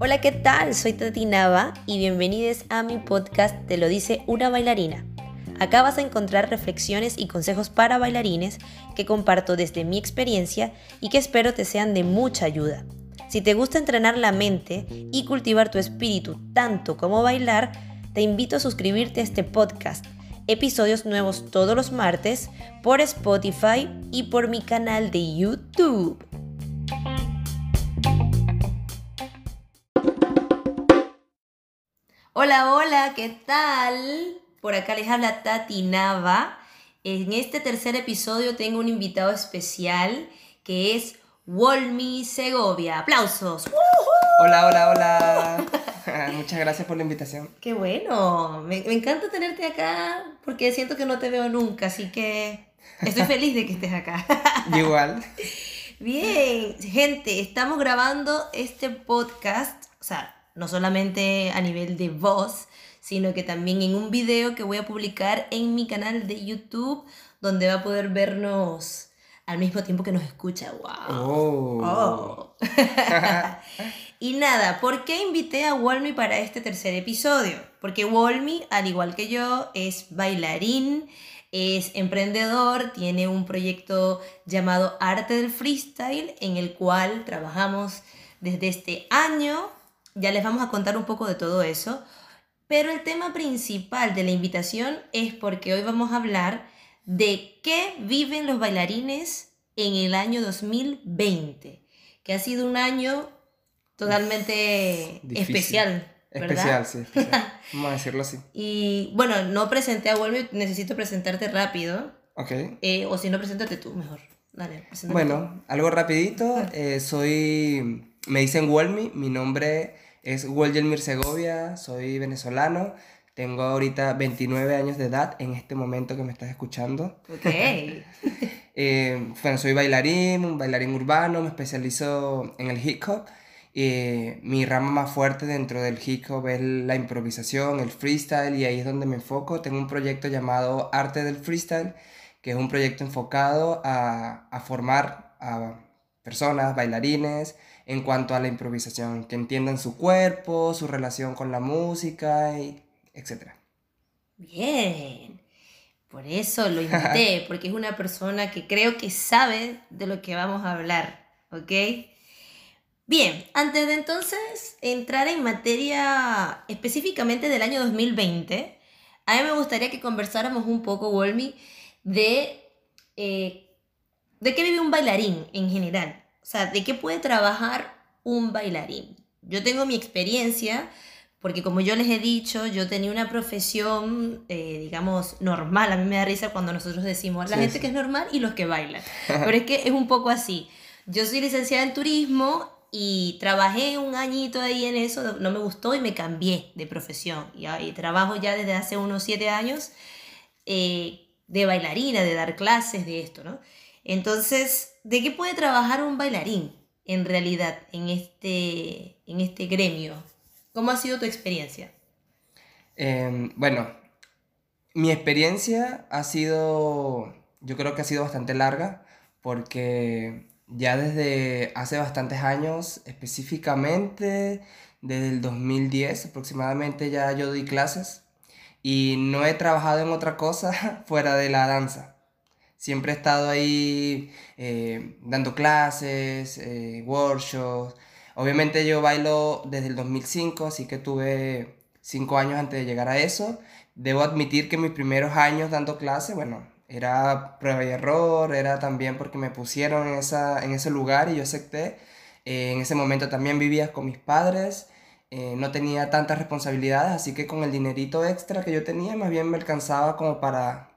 Hola, ¿qué tal? Soy Tati Nava y bienvenidos a mi podcast Te lo dice una bailarina. Acá vas a encontrar reflexiones y consejos para bailarines que comparto desde mi experiencia y que espero te sean de mucha ayuda. Si te gusta entrenar la mente y cultivar tu espíritu tanto como bailar, te invito a suscribirte a este podcast. Episodios nuevos todos los martes por Spotify y por mi canal de YouTube. Hola, hola, ¿qué tal? Por acá les habla Tati Nava. En este tercer episodio tengo un invitado especial que es Wolmi Segovia. ¡Aplausos! Hola, hola, hola. Muchas gracias por la invitación. Qué bueno. Me, me, encanta tenerte acá porque siento que no te veo nunca, así que estoy feliz de que estés acá. Igual. Bien, gente, estamos grabando este podcast, o sea, no solamente a nivel de voz, sino que también en un video que voy a publicar en mi canal de YouTube, donde va a poder vernos al mismo tiempo que nos escucha. ¡Wow! Oh. y nada, ¿por qué invité a Wolmi para este tercer episodio? Porque Wolmi, al igual que yo, es bailarín, es emprendedor, tiene un proyecto llamado Arte del Freestyle, en el cual trabajamos desde este año. Ya les vamos a contar un poco de todo eso. Pero el tema principal de la invitación es porque hoy vamos a hablar de qué viven los bailarines en el año 2020, que ha sido un año totalmente especial. ¿verdad? Especial, sí, especial. Vamos a decirlo así. Y bueno, no presenté a Wolver, necesito presentarte rápido. Ok. Eh, o si no, preséntate tú mejor. Dale, bueno, algo rapidito. Eh, soy, me dicen Wolmi, mi nombre es Wolgelmir Segovia, soy venezolano, tengo ahorita 29 años de edad en este momento que me estás escuchando. Ok. eh, bueno, soy bailarín, un bailarín urbano, me especializo en el hip hop. Eh, mi rama más fuerte dentro del hip hop es la improvisación, el freestyle, y ahí es donde me enfoco. Tengo un proyecto llamado Arte del Freestyle, que es un proyecto enfocado a, a formar a personas, bailarines, en cuanto a la improvisación, que entiendan su cuerpo, su relación con la música, y etc. Bien, por eso lo invité, porque es una persona que creo que sabe de lo que vamos a hablar, ¿ok? Bien, antes de entonces entrar en materia específicamente del año 2020, a mí me gustaría que conversáramos un poco, Wolmi, de, eh, de qué vive un bailarín en general. O sea, ¿de qué puede trabajar un bailarín? Yo tengo mi experiencia, porque como yo les he dicho, yo tenía una profesión, eh, digamos, normal. A mí me da risa cuando nosotros decimos la gente que es normal y los que bailan. Pero es que es un poco así. Yo soy licenciada en turismo y trabajé un añito ahí en eso, no me gustó y me cambié de profesión. Y, trabajo ya desde hace unos siete años eh, de bailarina, de dar clases, de esto, ¿no? Entonces, ¿de qué puede trabajar un bailarín en realidad en este, en este gremio? ¿Cómo ha sido tu experiencia? Em, bueno, mi experiencia ha sido, yo creo que ha sido bastante larga, porque ya desde hace bastantes años, específicamente desde el 2010 aproximadamente, ya yo doy clases y no he trabajado en otra cosa fuera de la danza. Siempre he estado ahí eh, dando clases, eh, workshops. Obviamente yo bailo desde el 2005, así que tuve cinco años antes de llegar a eso. Debo admitir que mis primeros años dando clases, bueno, era prueba y error, era también porque me pusieron en, esa, en ese lugar y yo acepté. Eh, en ese momento también vivía con mis padres, no tenía tantas responsabilidades, así que con el dinerito extra que yo tenía, más bien me alcanzaba como para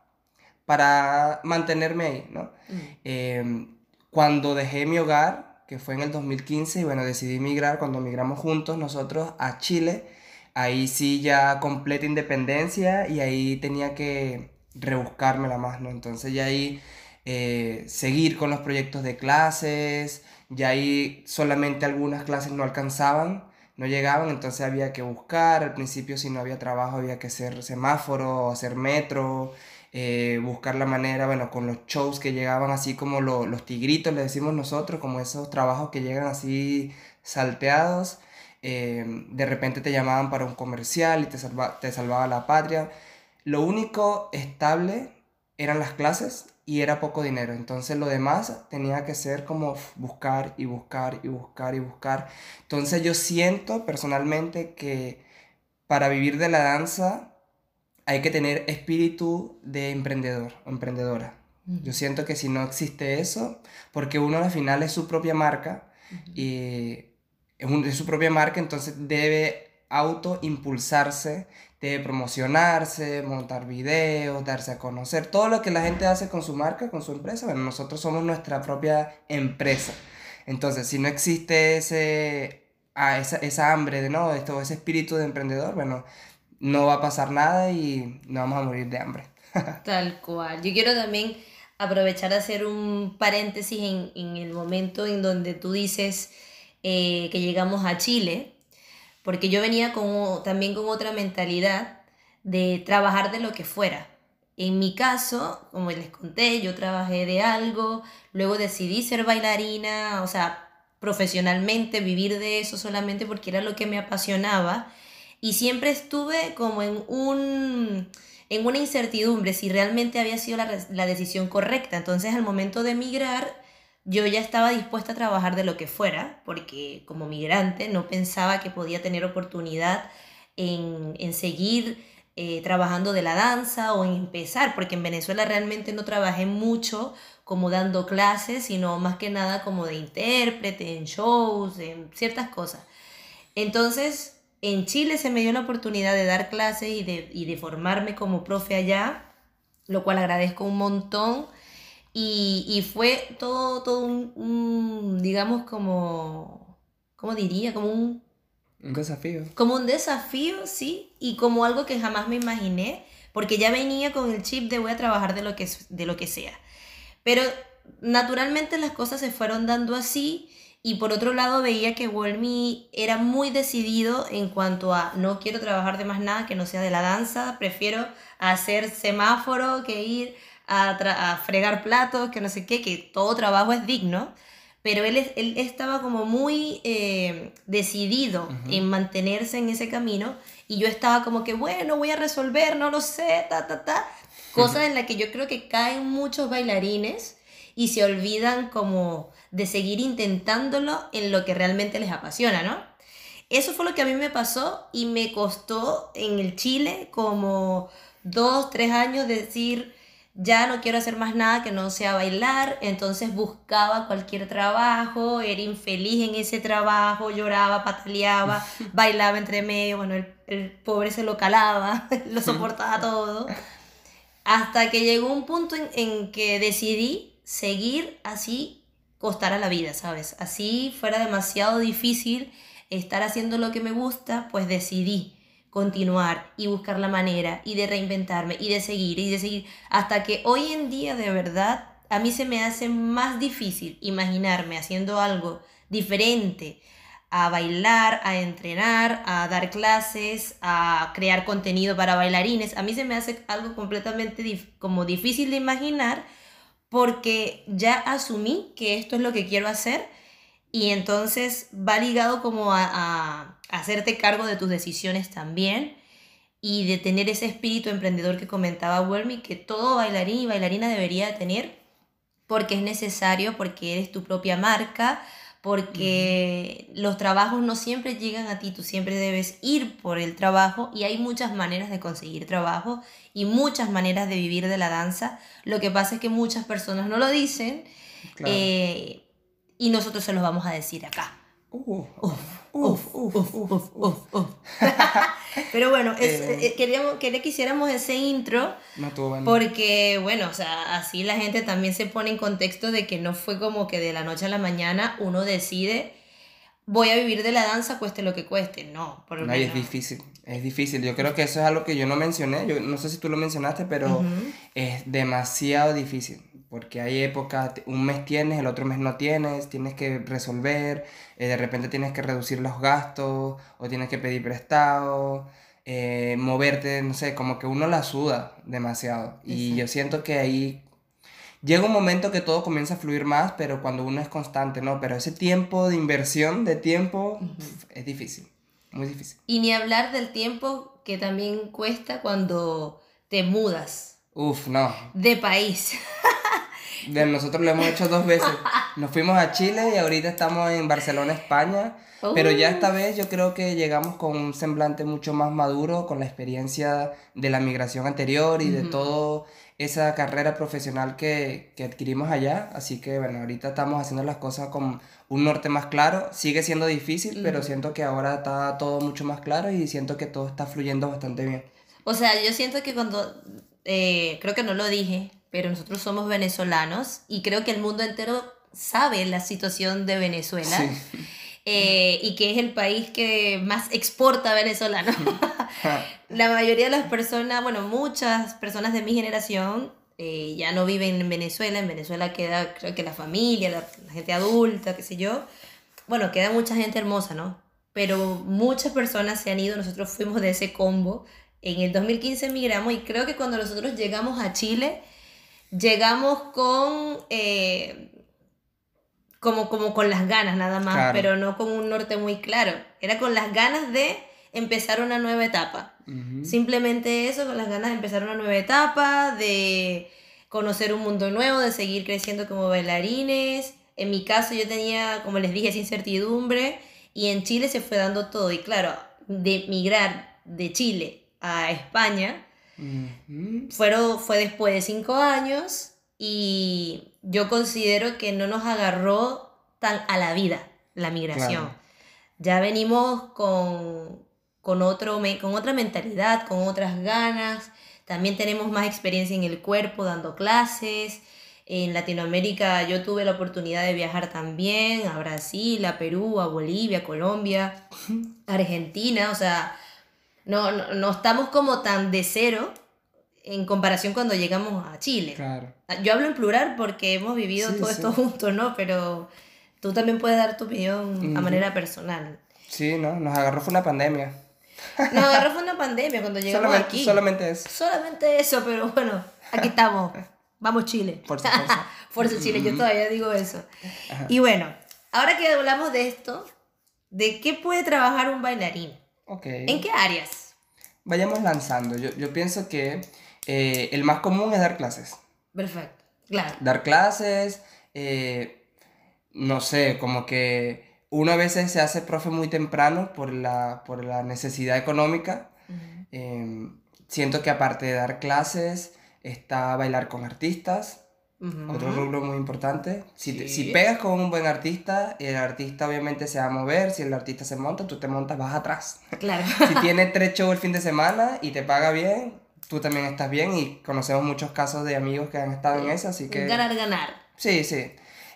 para mantenerme ahí, ¿no? Mm. Em, cuando dejé mi hogar, que fue en el 2015, y bueno, decidí migrar, cuando migramos juntos nosotros a Chile, ahí sí ya completa independencia y ahí tenía que rebuscármela más, ¿no? Entonces ya ahí eh, seguir con los proyectos de clases, ya ahí solamente algunas clases no alcanzaban, no llegaban, entonces había que buscar, al principio si no había trabajo había que hacer semáforo, hacer metro, eh, buscar la manera, bueno, con los shows que llegaban así como los tigritos, le decimos nosotros, como esos trabajos que llegan así salteados, eh, de repente te llamaban para un comercial y te, te salvaba la patria. Lo único estable eran las clases y era poco dinero. Entonces lo demás tenía que ser como buscar y buscar y buscar y buscar. Entonces yo siento personalmente que para vivir de la danza hay que tener espíritu de emprendedor o emprendedora. Yo siento que si no existe eso, porque uno al final es su propia marca y es, su propia marca, entonces debe auto impulsarse, debe promocionarse, montar videos, darse a conocer, todo lo que la gente hace con su marca, con su empresa, bueno, nosotros somos nuestra propia empresa. Entonces, si no existe ese, ah, esa, esa hambre de no, esto, ese espíritu de emprendedor, bueno, no va a pasar nada y no vamos a morir de hambre. Tal cual. Yo quiero también aprovechar de hacer un paréntesis en, en el momento en donde tú dices eh, que llegamos a Chile, porque yo venía con, también con otra mentalidad de trabajar de lo que fuera. En mi caso, como les conté, yo trabajé de algo, luego decidí ser bailarina, o sea, profesionalmente, vivir de eso solamente porque era lo que me apasionaba y siempre estuve como en un en una incertidumbre si realmente había sido la, decisión correcta. Entonces al momento de emigrar yo ya estaba dispuesta a trabajar de lo que fuera, porque como migrante no pensaba que podía tener oportunidad en, en seguir eh, trabajando de la danza o en empezar, porque en Venezuela realmente no trabajé mucho como dando clases, sino más que nada como de intérprete, en shows, en ciertas cosas. Entonces, en Chile se me dio la oportunidad de dar clases y de, formarme como profe allá, lo cual agradezco un montón. Y, fue todo, todo un, digamos, como, ¿cómo diría? Como un... Un desafío. Como un desafío, sí, y como algo que jamás me imaginé, porque ya venía con el chip de voy a trabajar de lo que, de lo que sea. Pero naturalmente las cosas se fueron dando así y por otro lado veía que Wolmy era muy decidido en cuanto a no quiero trabajar de más nada que no sea de la danza, prefiero hacer semáforo que ir a, fregar platos, que no sé qué, que todo trabajo es digno. Pero él, él estaba como muy eh, decidido en mantenerse en ese camino y yo estaba como que, bueno, voy a resolver, no lo sé, ta, ta, ta. Cosa en la que yo creo que caen muchos bailarines y se olvidan como de seguir intentándolo en lo que realmente les apasiona, ¿no? Eso fue lo que a mí me pasó y me costó en el Chile como dos, tres años decir, ya no quiero hacer más nada que no sea bailar, entonces buscaba cualquier trabajo, era infeliz en ese trabajo, lloraba, pataleaba, bailaba entre medio, bueno, el, pobre se lo calaba, lo soportaba todo, hasta que llegó un punto en, en que decidí seguir así costara la vida, ¿sabes? Así fuera demasiado difícil estar haciendo lo que me gusta, pues decidí continuar y buscar la manera y de reinventarme y de seguir y de seguir hasta que hoy en día de verdad a mí se me hace más difícil imaginarme haciendo algo diferente a bailar, a entrenar, a dar clases, a crear contenido para bailarines. A mí se me hace algo completamente como difícil de imaginar porque ya asumí que esto es lo que quiero hacer y entonces va ligado como a, hacerte cargo de tus decisiones también y de tener ese espíritu emprendedor que comentaba Welmy, que todo bailarín y bailarina debería tener porque es necesario, porque eres tu propia marca, porque los trabajos no siempre llegan a ti, tú siempre debes ir por el trabajo y hay muchas maneras de conseguir trabajo y muchas maneras de vivir de la danza. Lo que pasa es que muchas personas no lo dicen eh, y nosotros se los vamos a decir acá. Pero bueno, eh, eh, queríamos, quería que hiciéramos ese intro. Porque, bueno, o sea, así la gente también se pone en contexto de que no fue como que de la noche a la mañana uno decide voy a vivir de la danza cueste lo que cueste. No, por no, es difícil, es difícil. Yo creo que eso es algo que yo no mencioné, yo no sé si tú lo mencionaste, pero es demasiado difícil porque hay épocas, un mes tienes, el otro mes no tienes, tienes que resolver, eh, de repente tienes que reducir los gastos o tienes que pedir prestado. eh, moverte, no sé, como que uno la suda demasiado. Y yo siento que ahí llega un momento que todo comienza a fluir más, pero cuando uno es constante, ¿no? Pero ese tiempo de inversión, de tiempo, es difícil, muy difícil. Y ni hablar del tiempo que también cuesta cuando te mudas. Uf, no. De país. De nosotros lo hemos hecho dos veces. Nos fuimos a Chile y ahorita estamos en Barcelona, España. Pero ya esta vez yo creo que llegamos con un semblante mucho más maduro, con la experiencia de la migración anterior y de todo esa carrera profesional que, que, adquirimos allá. Así que bueno, ahorita estamos haciendo las cosas con un norte más claro. Sigue siendo difícil, pero siento que ahora está todo mucho más claro y siento que todo está fluyendo bastante bien. O sea, yo siento que cuando, eh, creo que no lo dije, pero nosotros somos venezolanos y creo que el mundo entero sabe la situación de Venezuela. Eh, y que es el país que más exporta venezolanos. la mayoría de las personas, bueno, muchas personas de mi generación eh, ya no viven en Venezuela. En Venezuela queda, creo que la familia, la, la, gente adulta, qué sé yo. Bueno, queda mucha gente hermosa, ¿no? Pero muchas personas se han ido, nosotros fuimos de ese combo. En el 2015 emigramos y creo que cuando nosotros llegamos a Chile, llegamos con... Eh, como, como con las ganas nada más, pero no con un norte muy claro. Era con las ganas de empezar una nueva etapa. Simplemente eso, con las ganas de empezar una nueva etapa, de conocer un mundo nuevo, de seguir creciendo como bailarines. En mi caso yo tenía, como les dije, esa incertidumbre y en Chile se fue dando todo. Y claro, de migrar de Chile a España, fueron, fue después de cinco años y yo considero que no nos agarró tan a la vida la migración. Ya venimos con, con, otro, con otra mentalidad, con otras ganas. También tenemos más experiencia en el cuerpo dando clases. En Latinoamérica yo tuve la oportunidad de viajar también a Brasil, a Perú, a Bolivia, a Colombia, Argentina. O sea, no, no, no estamos como tan de cero en comparación cuando llegamos a Chile. Claro. Ah, yo hablo en plural porque hemos vivido todo esto juntos, ¿no? Pero tú también puedes dar tu opinión a manera personal. Sí, ¿no? Nos agarró fue una pandemia. Nos agarró fue una pandemia cuando llegamos solamente, aquí. Solamente eso. Solamente eso, pero bueno, aquí estamos. Vamos Chile. Fuerza, fuerza. fuerza Chile, yo todavía digo eso. Y bueno, ahora que hablamos de esto, ¿de qué puede trabajar un bailarín? Ok. ¿En qué áreas? Vayamos lanzando. Yo, yo pienso que eh, el más común es dar clases. Perfecto, claro. Dar clases, eh, no sé, como que uno a veces se hace profe muy temprano por la, por la necesidad económica. Em, siento que aparte de dar clases, está bailar con artistas. Otro rubro muy importante. Si, si pegas con un buen artista, el artista obviamente se va a mover. Si el artista se monta, tú te montas, vas atrás. Claro. si tiene tres shows el fin de semana y te paga bien, tú también estás bien y conocemos muchos casos de amigos que han estado en eso, así que... Ganar, ganar. Sí, sí.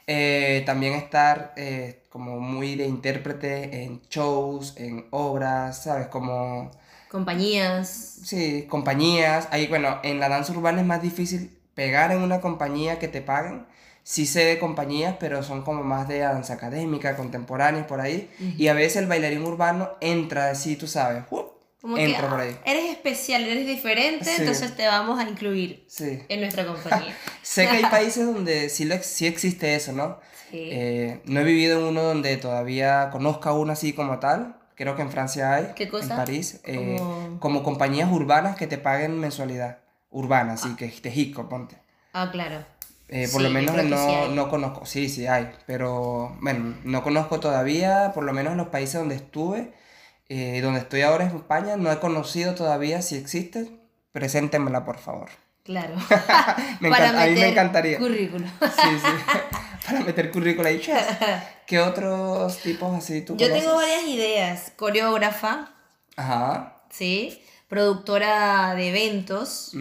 Eh, también estar eh, como muy de intérprete en shows, en obras, ¿sabes? Como... Compañías. Sí, compañías. Ahí, bueno, en la danza urbana es más difícil pegar en una compañía que te paguen. Sí sé de compañías, pero son como más de danza académica, contemporánea, por ahí. Y a veces el bailarín urbano entra así, tú sabes, como que, por ahí. eres especial, eres diferente, entonces te vamos a incluir en nuestra compañía. sé que hay países donde sí, lo, sí existe eso, ¿no? Eh, no he vivido en uno donde todavía conozca uno así como tal. Creo que en Francia hay. ¿Qué cosa? En París. Eh, como... compañías urbanas que te paguen mensualidad. Urbana, así que te jico, ponte. Ah, claro. Eh, por lo menos no, no conozco. Sí, sí hay. Pero bueno, no conozco todavía, por lo menos en los países donde estuve eh, donde estoy ahora en España, no he conocido todavía si existe. Preséntemela, por favor. Claro. me a mí me encantaría. Currículo. sí, sí. Para meter currículo ahí. ¿Qué otros tipos así tú Yo tengo varias ideas. Coreógrafa. Ajá. Sí. Productora de eventos.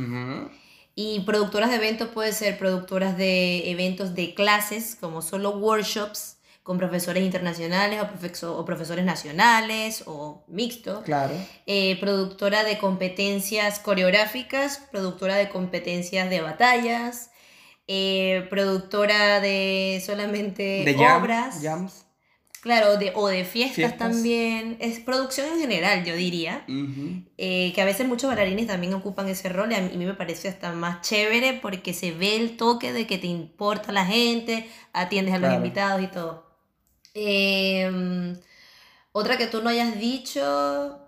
Y productoras de eventos puede ser productoras de eventos de clases, como solo workshops con profesores internacionales o, o profesores nacionales o mixto. Claro. Eh, productora de competencias coreográficas, productora de competencias de batallas, eh, productora de solamente de obras. Jams. Claro, de, o de fiestas, Fiestas. también. Es producción en general, yo diría. Eh, que a veces muchos bailarines también ocupan ese rol y a mí, me parece hasta más chévere porque se ve el toque de que te importa la gente, atiendes a los Claro. invitados y todo. Eh, otra que tú no hayas dicho,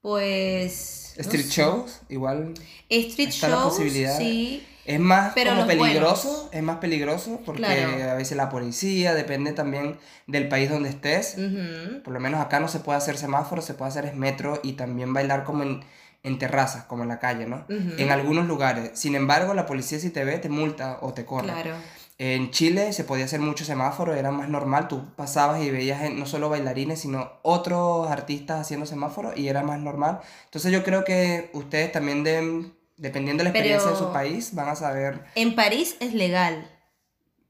pues... no Street sé. shows, igual. Street shows, sí. Es más Pero como peligroso, buenos. es más peligroso porque Claro. a veces la policía, depende también del país donde estés. Por lo menos acá no se puede hacer semáforo, se puede hacer es metro y también bailar como en, en terrazas, como en la calle, ¿no? En algunos lugares. Sin embargo, la policía si te ve te multa o te corre. Claro. En Chile se podía hacer mucho semáforo, era más normal, tú pasabas y veías no solo bailarines, sino otros artistas haciendo semáforo y era más normal. Entonces yo creo que ustedes también deben, dependiendo de la experiencia de Pero- su país, van a saber... En París es legal.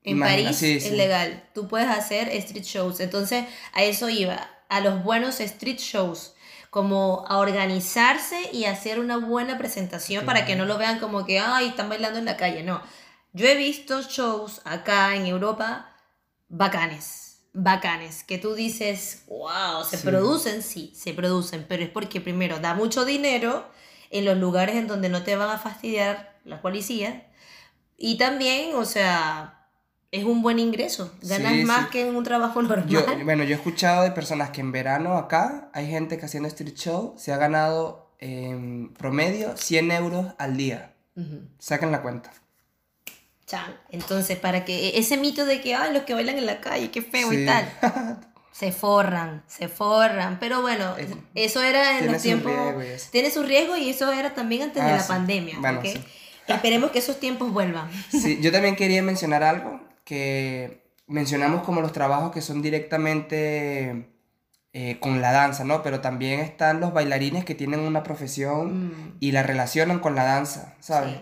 En Imagina, París sí, es legal. Tú puedes hacer street shows. Entonces, a eso iba. A los buenos street shows. Como a organizarse y hacer una buena presentación para que no lo vean como que, ay, están bailando en la calle. No. Yo he visto shows acá en Europa bacanes. Bacanes. Que tú dices, wow, se Sí. producen, sí, se producen. Pero es porque primero da mucho dinero en los lugares en donde no te van a fastidiar la policía. Y también, o sea, es un buen ingreso. Ganas Sí, más sí. que en un trabajo normal. Yo, bueno, yo he escuchado de personas que en verano acá hay gente que haciendo street show se ha ganado en promedio 100 euros al día. Ujú. Saquen la cuenta. Chan. Entonces, para que ese mito de que, ay, los que bailan en la calle, qué feo y Sí. tal. Se forran, se forran. Pero bueno, Eh, eso era en tiene los su tiempos. riesgo y eso. Tiene su riesgo y eso era también antes de Ah, la sí. pandemia. Bueno, ¿ok? sí. Esperemos que esos tiempos vuelvan. Sí, yo también quería mencionar algo que mencionamos como los trabajos que son directamente eh, con la danza, ¿no? Pero también están los bailarines que tienen una profesión Mm, y la relacionan con la danza, ¿sabes? sí.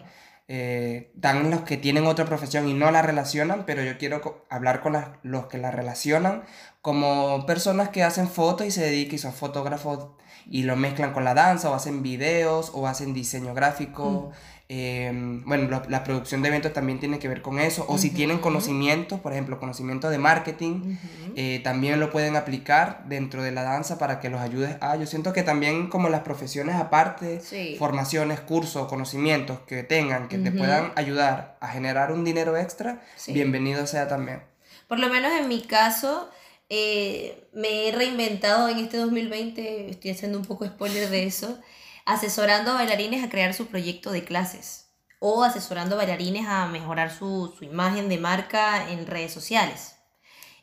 Eh, están los que tienen otra profesión y no la relacionan, pero yo quiero hablar con los que la relacionan como personas que hacen fotos y se dedican y son fotógrafos y lo mezclan con la danza o hacen videos o hacen diseño gráfico. Eh, bueno, la producción de eventos también tiene que ver con eso. O si tienen conocimientos, por ejemplo, conocimiento de marketing, eh, también lo pueden aplicar dentro de la danza para que los ayudes a... Yo siento que también como las profesiones aparte, Sí. formaciones, cursos, conocimientos que tengan, que te puedan ayudar a generar un dinero extra, Sí. bienvenido sea también. Por lo menos en mi caso, eh, me he reinventado en este 2020, estoy haciendo un poco spoiler de eso, asesorando a bailarines a crear su proyecto de clases o asesorando a bailarines a mejorar su, su imagen de marca en redes sociales.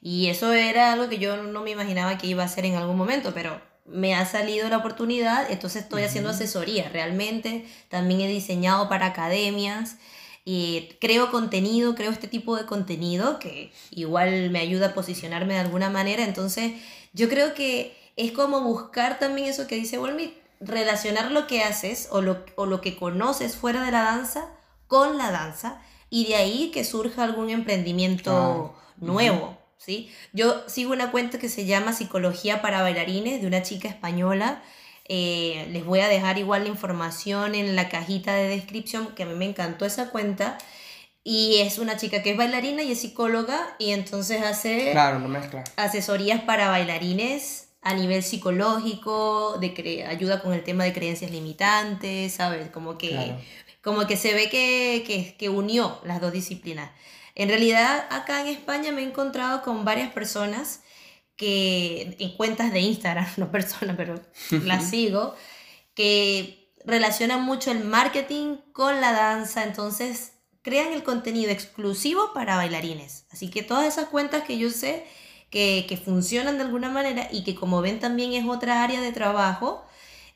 Y eso era algo que yo no me imaginaba que iba a hacer en algún momento, pero me ha salido la oportunidad, entonces estoy haciendo asesoría realmente. También he diseñado para academias y creo contenido, creo este tipo de contenido que igual me ayuda a posicionarme de alguna manera. Entonces, yo creo que es como buscar también eso que dice Wolmi, relacionar lo que haces o lo, o lo que conoces fuera de la danza con la danza y de ahí que surja algún emprendimiento nuevo. ¿sí? Yo sigo una cuenta que se llama Psicología para Bailarines de una chica española. Eh, les voy a dejar igual la información en la cajita de descripción, que a mí me encantó esa cuenta. Y es una chica que es bailarina y es psicóloga y entonces hace Claro, mezcla. asesorías para bailarines a nivel psicológico, de cre- ayuda con el tema de creencias limitantes, ¿sabes? Como que, Claro. como que se ve que, que, que unió las dos disciplinas. En realidad, acá en España me he encontrado con varias personas que en cuentas de Instagram, no personas, pero las sigo, que relacionan mucho el marketing con la danza, entonces crean el contenido exclusivo para bailarines. Así que todas esas cuentas que yo sé que, que funcionan de alguna manera y que como ven también es otra área de trabajo,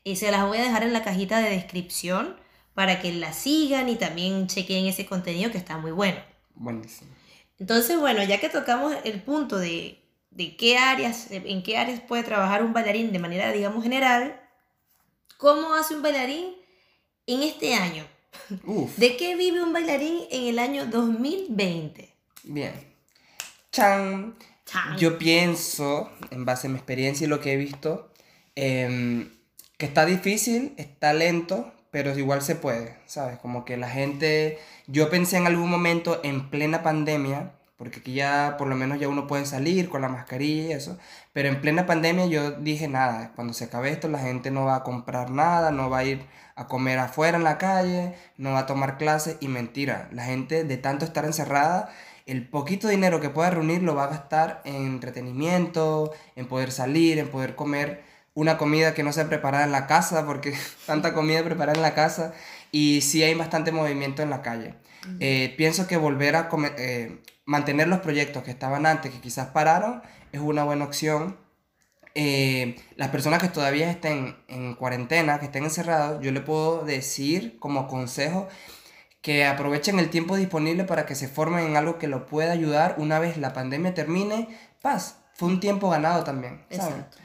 eh, se las voy a dejar en la cajita de descripción para que la sigan y también chequen ese contenido que está muy bueno. Buenísimo. Entonces, bueno, ya que tocamos el punto de, de qué áreas, en qué áreas puede trabajar un bailarín de manera, digamos, general, ¿cómo hace un bailarín en este año? Uf, ¿De qué vive un bailarín en el año 2020? bien. Chan. Yo pienso, en base a mi experiencia y lo que he visto, em, que está difícil, está lento, pero igual se puede, ¿sabes? Como que la gente, yo pensé en algún momento en plena pandemia porque aquí ya por lo menos ya uno puede salir con la mascarilla y eso, pero en plena pandemia yo dije nada, cuando se acabe esto la gente no va a comprar nada, no va a ir a comer afuera en la calle, no va a tomar clases y mentira, la gente de tanto estar encerrada, el poquito dinero que pueda reunir lo va a gastar en entretenimiento, en poder salir, en poder comer una comida que no sea preparada en la casa, porque tanta comida preparada en la casa, y sí hay bastante movimiento en la calle. Eh, pienso que volver a eh, mantener los proyectos que estaban antes, que quizás pararon, es una buena opción. Eh, las personas que todavía estén en cuarentena, que estén encerrados, yo le puedo decir como consejo que aprovechen el tiempo disponible para que se formen en algo que lo pueda ayudar una vez la pandemia termine. Paz, fue un tiempo ganado también. Exacto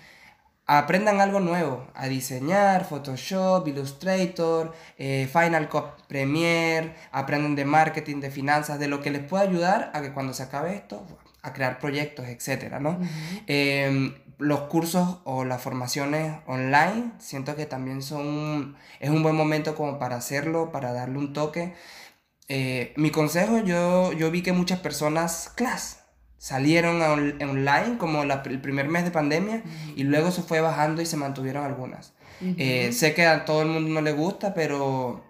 aprendan algo nuevo, a diseñar, Photoshop, Illustrator, eh, Final Cut Premiere, aprendan de marketing, de finanzas, de lo que les pueda ayudar a que cuando se acabe esto, a crear proyectos, etc. ¿no? Em, los cursos o las formaciones online, siento que también son, es un buen momento como para hacerlo, para darle un toque. Eh, mi consejo, yo, yo vi que muchas personas, class, salieron online como el primer mes de pandemia y luego se fue bajando y se mantuvieron algunas. Eh, sé que a todo el mundo no le gusta, pero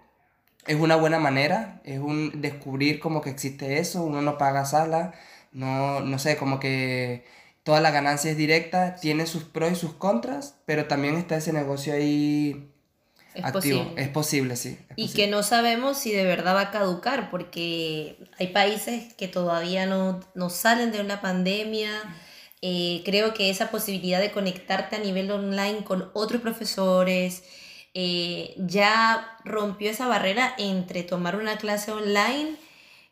es una buena manera, es un descubrir como que existe eso, uno no paga sala, no, no sé, como que toda la ganancia es directa, tiene sus pros y sus contras, pero también está ese negocio ahí es Posible. Es posible, sí. y que no sabemos si de verdad va a caducar, porque hay países que todavía no, no salen de una pandemia. Eh, creo que esa posibilidad de conectarte a nivel online con otros profesores eh, ya rompió esa barrera entre tomar una clase online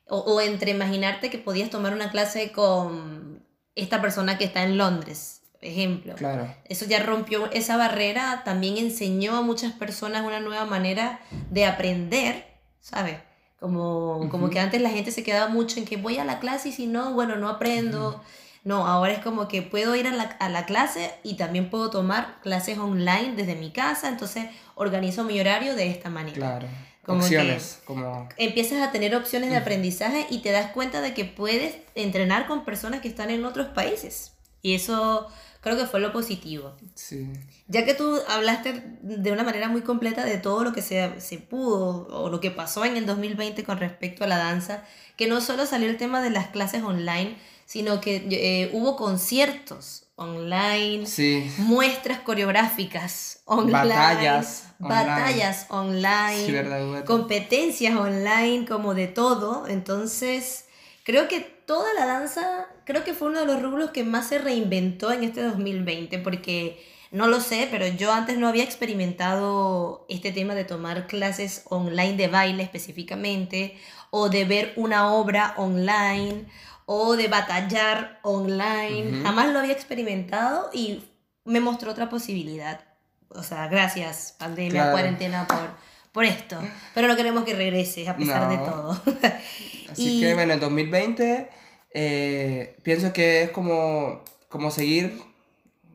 o, o entre imaginarte que podías tomar una clase con esta persona que está en Londres ejemplo. Claro. Eso ya rompió esa barrera, también enseñó a muchas personas una nueva manera de aprender, ¿sabes? Como, como que antes la gente se quedaba mucho en que voy a la clase y si no, bueno, no aprendo. No, ahora es como que puedo ir a la, a la, clase y también puedo tomar clases online desde mi casa, entonces organizo mi horario de esta manera. Claro. Como opciones. como... Empiezas a tener opciones de aprendizaje y te das cuenta de que puedes entrenar con personas que están en otros países. Y eso creo que fue lo positivo. Sí. Ya que tú hablaste de una manera muy completa de todo lo que se, se pudo o lo que pasó en el 2020 con respecto a la danza, que no solo salió el tema de las clases online, sino que eh, hubo conciertos online, sí. muestras coreográficas online, batallas, batallas online, competencias online, como de todo. Entonces, creo que toda la danza, creo que fue uno de los rubros que más se reinventó en este 2020, porque no lo sé, pero yo antes no había experimentado este tema de tomar clases online de baile específicamente, o de ver una obra online, o de batallar online. Jamás lo había experimentado y me mostró otra posibilidad. O sea, gracias, pandemia, cuarentena, por, por esto. Pero no queremos que regrese, a pesar de todo. Así que bueno, en 2020 eh, pienso que es como, como seguir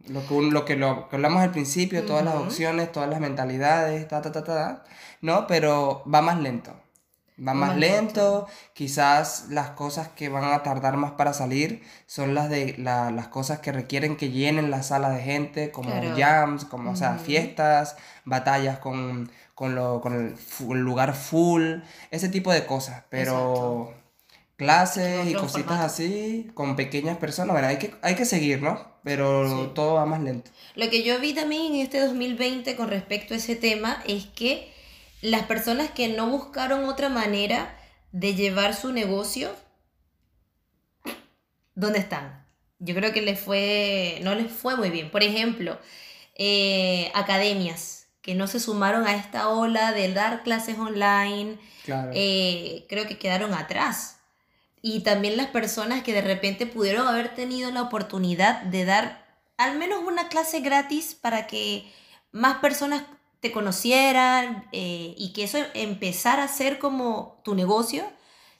lo que, lo, que lo que hablamos al principio, todas las opciones, todas las mentalidades, ta, ta, ta, ta, ¿no? Pero va más lento. Va más, lento, quizás las cosas que van a tardar más para salir son las de las cosas que requieren que llenen la sala de gente, como jams, como o sea, fiestas, batallas con, con, lo, con el, lugar full, ese tipo de cosas, pero clases y cositas así con pequeñas personas, bueno, hay que, hay que seguir, ¿no? Pero todo va más lento. Lo que yo vi también en este 2020 con respecto a ese tema es que las personas que no buscaron otra manera de llevar su negocio, ¿dónde están? Yo creo que les fue, no les fue muy bien. Por ejemplo, eh, academias que no se sumaron a esta ola de dar clases online, eh, creo que quedaron atrás y también las personas que de repente pudieron haber tenido la oportunidad de dar al menos una clase gratis para que más personas te conocieran eh, y que eso empezara a ser como tu negocio.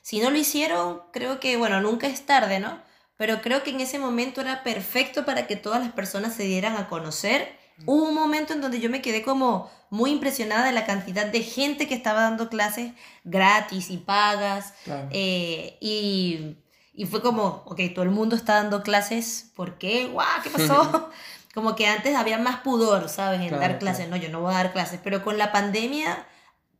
Si no lo hicieron, creo que, bueno, nunca es tarde, ¿no? Pero creo que en ese momento era perfecto para que todas las personas se dieran a conocer Hubo un momento en donde yo me quedé como muy impresionada de la cantidad de gente que estaba dando clases gratis y pagas. Eh, y, Y fue como, ok, todo el mundo está dando clases, ¿por qué? ¡Guau! ¿Qué pasó? como que antes había más pudor, ¿sabes? En dar clases. No, yo no voy a dar clases. Pero con la pandemia,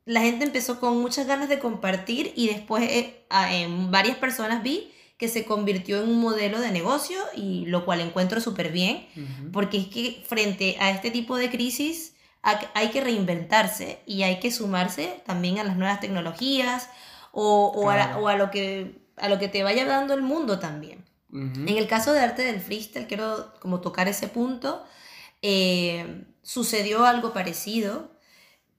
la gente empezó con muchas ganas de compartir y después eh, en varias personas vi que se convirtió en un modelo de negocio y lo cual encuentro súper bien, porque es que frente a este tipo de crisis hay que reinventarse y hay que sumarse también a las nuevas tecnologías o, o, a, lo que, a lo que te vaya dando el mundo también. En el caso de arte del freestyle, quiero como tocar ese punto, eh, sucedió algo parecido.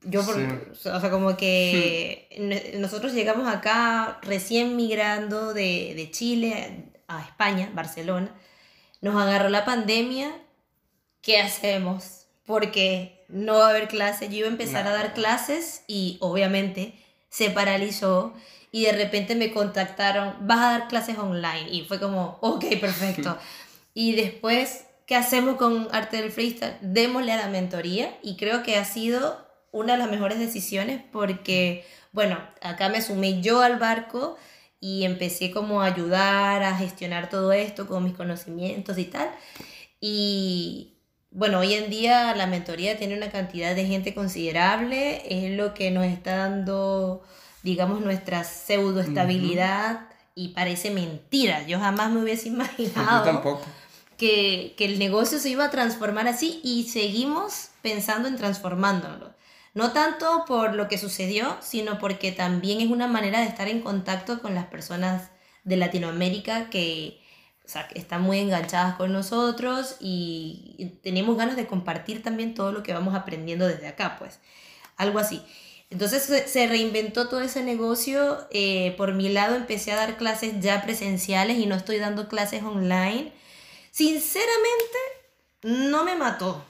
Yo, o sea, como que nosotros llegamos acá recién migrando de, de Chile a España, Barcelona, nos agarró la pandemia, ¿qué hacemos? Porque no va a haber clases, yo iba a empezar a dar clases y obviamente se paralizó y de repente me contactaron, vas a dar clases online y fue como, ok, perfecto. y después, ¿qué hacemos con Arte del Freestyle? Démosle a la mentoría y creo que ha sido una de las mejores decisiones porque, bueno, acá me sumé yo al barco y empecé como a ayudar a gestionar todo esto con mis conocimientos y tal. Y bueno, hoy en día la mentoría tiene una cantidad de gente considerable, es lo que nos está dando, digamos, nuestra pseudoestabilidad y parece mentira. Yo jamás me hubiese imaginado. tampoco que, que, el negocio se iba a transformar así y seguimos pensando en transformándolo. No tanto por lo que sucedió, sino porque también es una manera de estar en contacto con las personas de Latinoamérica que, están muy enganchadas con nosotros y tenemos ganas de compartir también todo lo que vamos aprendiendo desde acá, pues. Algo así. Entonces se reinventó todo ese negocio. Eh, por mi lado empecé a dar clases ya presenciales y no estoy dando clases online. Sinceramente, no me mató.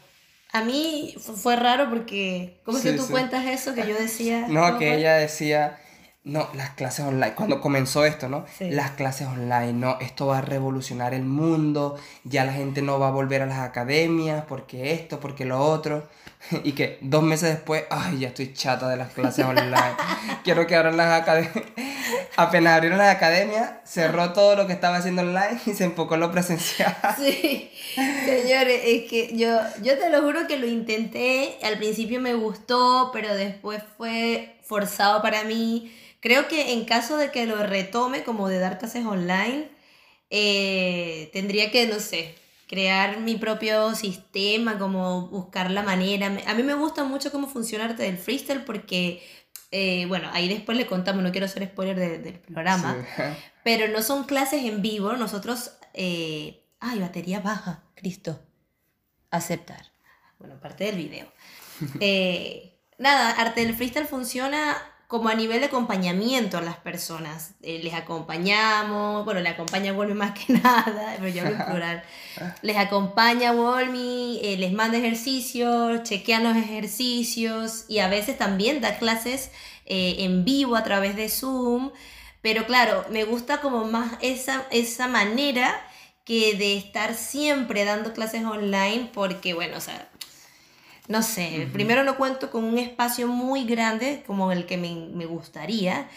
A mí fue raro porque, ¿cómo es que tú cuentas eso que yo decía? No, que ella decía, no, las clases online, cuando comenzó esto, ¿no? Las clases online, no, esto va a revolucionar el mundo, ya la gente no va a volver a las academias porque esto, porque lo otro. Y que dos meses después, ay, ya estoy chata de las clases online. Quiero que abran las academias. Apenas abrieron las academias, cerró todo lo que estaba haciendo online y se enfocó en lo presencial. Sí, señores, es que yo, yo te lo juro que lo intenté. Al principio me gustó, pero después fue forzado para mí. Creo que en caso de que lo retome, como de dar clases online, eh, tendría que, no sé, crear mi propio sistema, como buscar la manera. A mí me gusta mucho cómo funciona Arte del Freestyle porque, eh, bueno, ahí después le contamos, no quiero hacer spoiler del programa, pero no son clases en vivo, nosotros... Eh, ay, batería baja, Cristo. Aceptar. Bueno, parte del video. Eh, nada, Arte del Freestyle funciona como a nivel de acompañamiento a las personas. Eh, les acompañamos, bueno, le acompaña Wolmi más que nada, pero yo hablo en plural. Les acompaña Wolmi, eh, les manda ejercicios, chequean los ejercicios y a veces también da clases eh, en vivo a través de Zoom. Pero claro, me gusta como más esa, esa manera que de estar siempre dando clases online porque, bueno, o sea, no sé, primero no cuento con un espacio muy grande como el que me, gustaría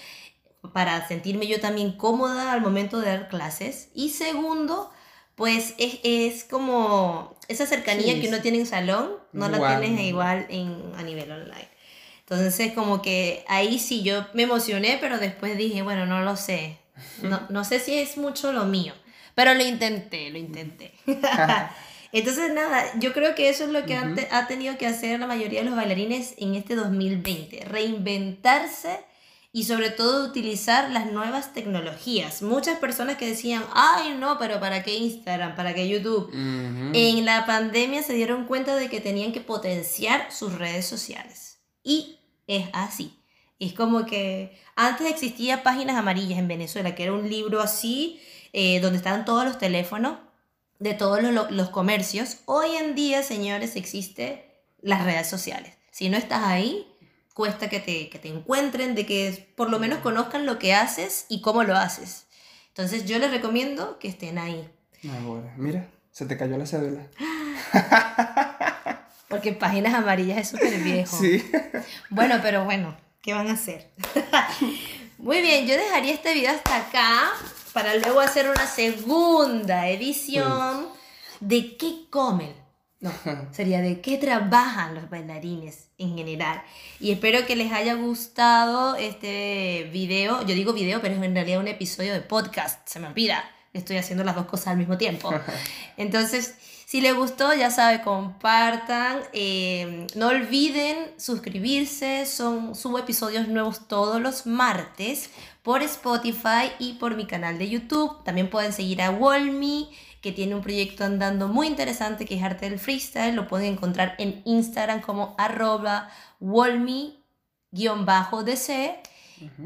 para sentirme yo también cómoda al momento de dar clases. Y segundo, pues es, como esa cercanía que uno tiene en salón, no la tienes igual en, a nivel online. Entonces es como que ahí sí yo me emocioné, pero después dije, bueno, no lo sé. No, no sé si es mucho lo mío, pero lo intenté, lo intenté. Entonces, nada, yo creo que eso es lo que ha, tenido que hacer la mayoría de los bailarines en este 2020, reinventarse y sobre todo utilizar las nuevas tecnologías. Muchas personas que decían, ay no, pero ¿para qué Instagram? ¿Para qué YouTube? En la pandemia se dieron cuenta de que tenían que potenciar sus redes sociales. Y es así. Es como que antes existía Páginas Amarillas en Venezuela, que era un libro así, eh, donde estaban todos los teléfonos de todos los, comercios. Hoy en día, señores, existe las redes sociales. Si no estás ahí, cuesta que te, que te encuentren, de que por lo menos conozcan lo que haces y cómo lo haces. Entonces yo les recomiendo que estén ahí. Ahora, mira, se te cayó la cédula. Porque páginas amarillas es súper viejo. Sí. Bueno, pero bueno, ¿qué van a hacer? Muy bien, yo dejaría este video hasta acá para luego hacer una segunda edición de qué comen. No, sería de qué trabajan los bailarines en general. Y espero que les haya gustado este video. Yo digo video, pero es en realidad un episodio de podcast. Se me olvida. Estoy haciendo las dos cosas al mismo tiempo. Entonces, si les gustó, ya sabe, compartan. Eh, no olviden suscribirse. Son, subo episodios nuevos todos los martes por Spotify y por mi canal de YouTube. También pueden seguir a Wolmi que tiene un proyecto andando muy interesante que es Arte del Freestyle. Lo pueden encontrar en Instagram como arroba wolmi-dc.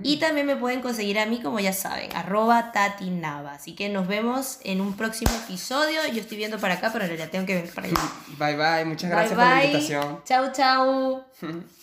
Y también me pueden conseguir a mí, como ya saben, arroba tatinava. Así que nos vemos en un próximo episodio. Yo estoy viendo para acá, pero en realidad tengo que venir para allá. Bye bye, muchas gracias por la invitación. Chau, chau.